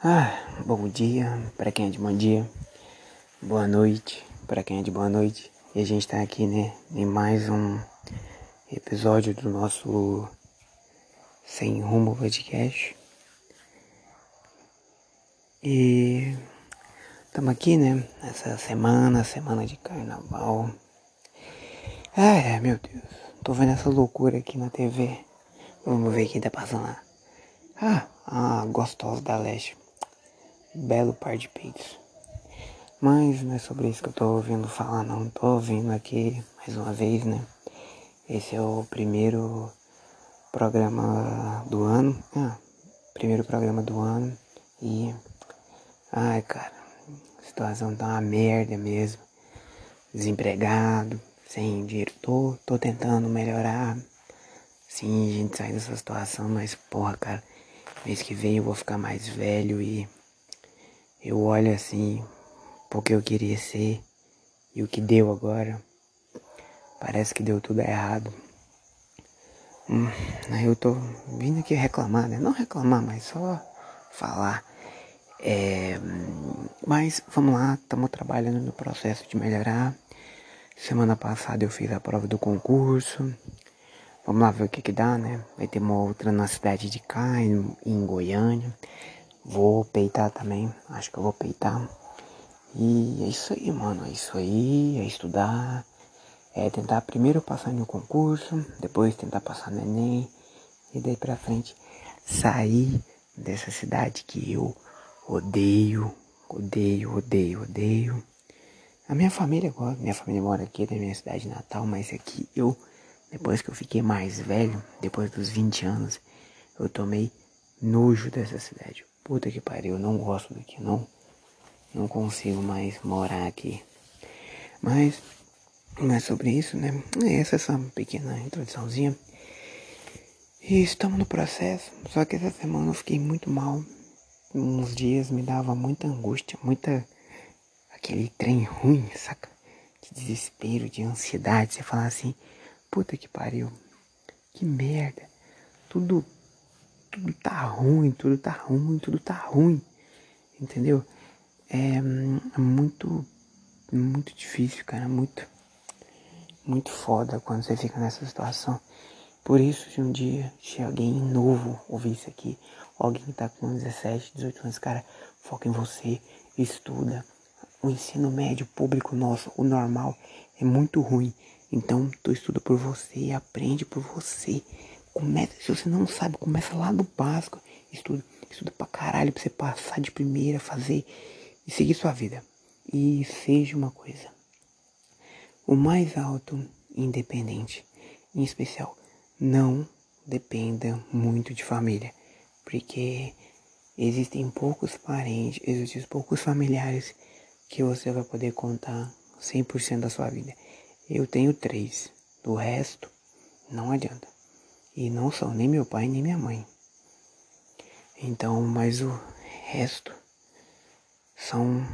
Ah, bom dia para quem é de bom dia, boa noite para quem é de boa noite. E a gente tá aqui, né, em mais um episódio do nosso Sem Rumo Podcast. E estamos aqui, né, nessa semana, semana de carnaval. Ai, meu Deus, tô vendo essa loucura aqui na TV. Vamos ver quem tá passando lá. Ah, a gostosa da Leste belo par de peitos. Mas não é sobre isso que eu tô ouvindo falar, não. Tô ouvindo aqui mais uma vez, né? Esse é o primeiro programa do ano. Ah, primeiro programa do ano. E. Ai, cara, a situação tá uma merda mesmo. Desempregado, sem dinheiro. Tô, tô tentando melhorar. Sim, a gente sai dessa situação, mas porra, cara. Mês que vem eu vou ficar mais velho e eu olho assim porque eu queria ser e o que deu agora. Parece que deu tudo errado. Hum, eu tô vindo aqui reclamar, né? Não reclamar, mas só falar. É, mas vamos lá, estamos trabalhando no processo de melhorar. Semana passada eu fiz a prova do concurso. Vamos lá ver o que que dá, né? Vai ter uma outra na cidade de cá, em, em Goiânia. Vou peitar também, acho que eu vou peitar. E é isso aí, mano, é isso aí, é estudar, é tentar primeiro passar no concurso, depois tentar passar no Enem, e daí pra frente sair dessa cidade que eu odeio, odeio, odeio, odeio. A minha família gosta, minha família mora aqui na minha cidade natal, mas aqui eu, depois que eu fiquei mais velho, depois dos 20 anos, eu tomei nojo dessa cidade. Puta que pariu, não gosto daqui, não. Não consigo mais morar aqui. Mas, mas sobre isso, né? Essa é essa pequena introduçãozinha. E estamos no processo. Só que essa semana eu fiquei muito mal. Uns dias me dava muita angústia, muita. aquele trem ruim, saca? De desespero, de ansiedade. Você falar assim, puta que pariu. Que merda. Tudo tudo tá ruim, tudo tá ruim, tudo tá ruim. Entendeu? É, é muito, muito difícil, cara. Muito, muito foda quando você fica nessa situação. Por isso, se um dia se alguém novo ouvir isso aqui, alguém que tá com 17, 18 anos, cara, foca em você, estuda. O ensino médio público nosso, o normal, é muito ruim. Então, tu estuda por você, aprende por você. Começa, se você não sabe, começa lá do básico. Estuda, estuda pra caralho pra você passar de primeira, fazer e seguir sua vida. E seja uma coisa. O mais alto independente, em especial, não dependa muito de família, porque existem poucos parentes, existem poucos familiares que você vai poder contar 100% da sua vida. Eu tenho três, do resto não adianta. E não são nem meu pai nem minha mãe. Então, mas o resto são,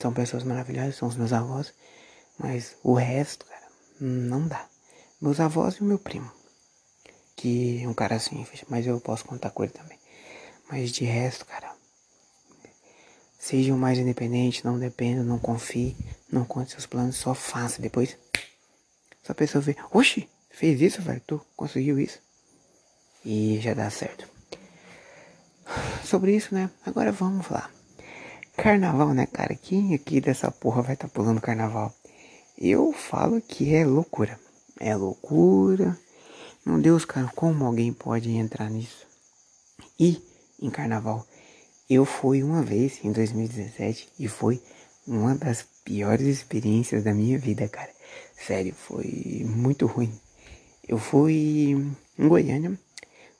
são pessoas maravilhosas, são os meus avós. Mas o resto, cara, não dá. Meus avós e o meu primo. Que é um cara assim, mas eu posso contar com ele também. Mas de resto, cara, sejam mais independentes, não dependam, não confie, não conte seus planos, só faça. Depois, se a pessoa vê, oxi, fez isso, velho, tu conseguiu isso e já dá certo. Sobre isso, né? Agora vamos lá. Carnaval, né, cara? Quem aqui dessa porra vai estar tá pulando carnaval? Eu falo que é loucura. É loucura. Meu Deus, cara, como alguém pode entrar nisso? E em carnaval, eu fui uma vez em 2017 e foi uma das piores experiências da minha vida, cara. Sério, foi muito ruim. Eu fui em Goiânia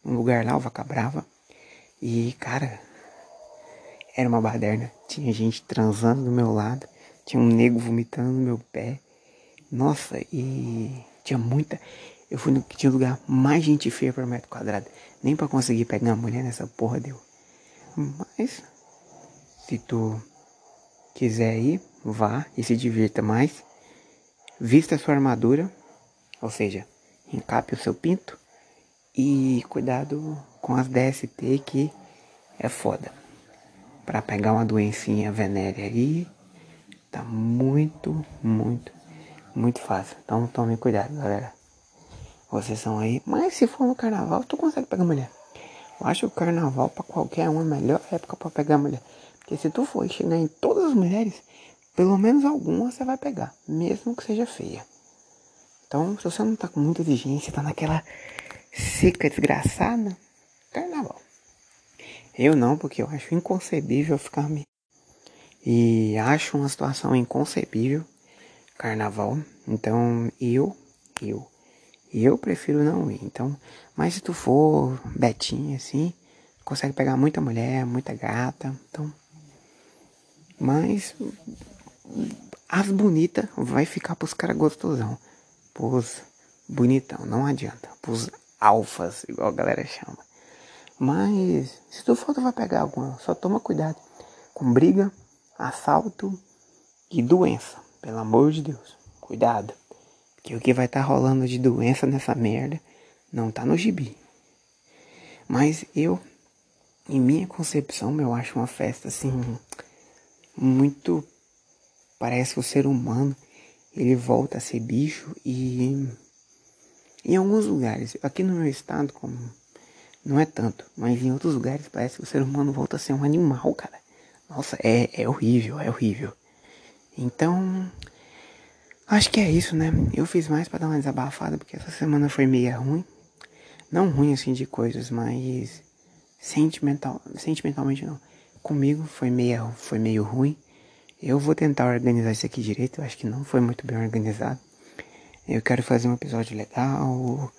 um lugar lá, o Vaca Brava. E, cara, era uma baderna. Tinha gente transando do meu lado, tinha um nego vomitando no meu pé. Nossa, e tinha muita. Eu fui no que tinha lugar mais gente feia por metro quadrado. Nem para conseguir pegar uma mulher nessa porra deu. Mas, se tu quiser ir, vá e se divirta mais. Vista a sua armadura, ou seja, encape o seu pinto e cuidado com as DST que é foda. para pegar uma doencinha venérea aí, tá muito, muito, muito fácil. Então tome cuidado, galera. Vocês são aí. Mas se for no carnaval, tu consegue pegar mulher. Eu acho o carnaval para qualquer um é a melhor época para pegar mulher. Porque se tu for chegar em todas as mulheres, pelo menos alguma você vai pegar, mesmo que seja feia. Então, se você não tá com muita exigência, tá naquela seca desgraçada, carnaval. Eu não, porque eu acho inconcebível ficar me. E acho uma situação inconcebível carnaval. Então, eu, eu, eu prefiro não ir. Então, mas se tu for betinha assim, consegue pegar muita mulher, muita gata. Então, mas as bonitas vai ficar pros caras gostosão. Pros bonitão, não adianta. Pros alfas, igual a galera chama. Mas se tu for, tu vai pegar alguma. Só toma cuidado com briga, assalto e doença. Pelo amor de Deus. Cuidado. Porque o que vai estar tá rolando de doença nessa merda não tá no gibi. Mas eu, em minha concepção, eu acho uma festa assim muito parece que o ser humano ele volta a ser bicho e em alguns lugares, aqui no meu estado, como não é tanto, mas em outros lugares parece que o ser humano volta a ser um animal, cara. Nossa, é, é horrível, é horrível. Então, acho que é isso, né? Eu fiz mais para dar uma desabafada porque essa semana foi meio ruim. Não ruim assim de coisas, mas sentimental, sentimentalmente não. Comigo foi meio, foi meio ruim. Eu vou tentar organizar isso aqui direito, eu acho que não foi muito bem organizado. Eu quero fazer um episódio legal,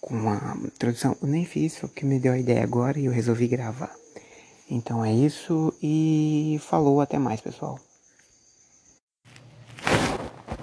com uma introdução. Eu nem fiz, foi que me deu a ideia agora e eu resolvi gravar. Então é isso e falou, até mais, pessoal.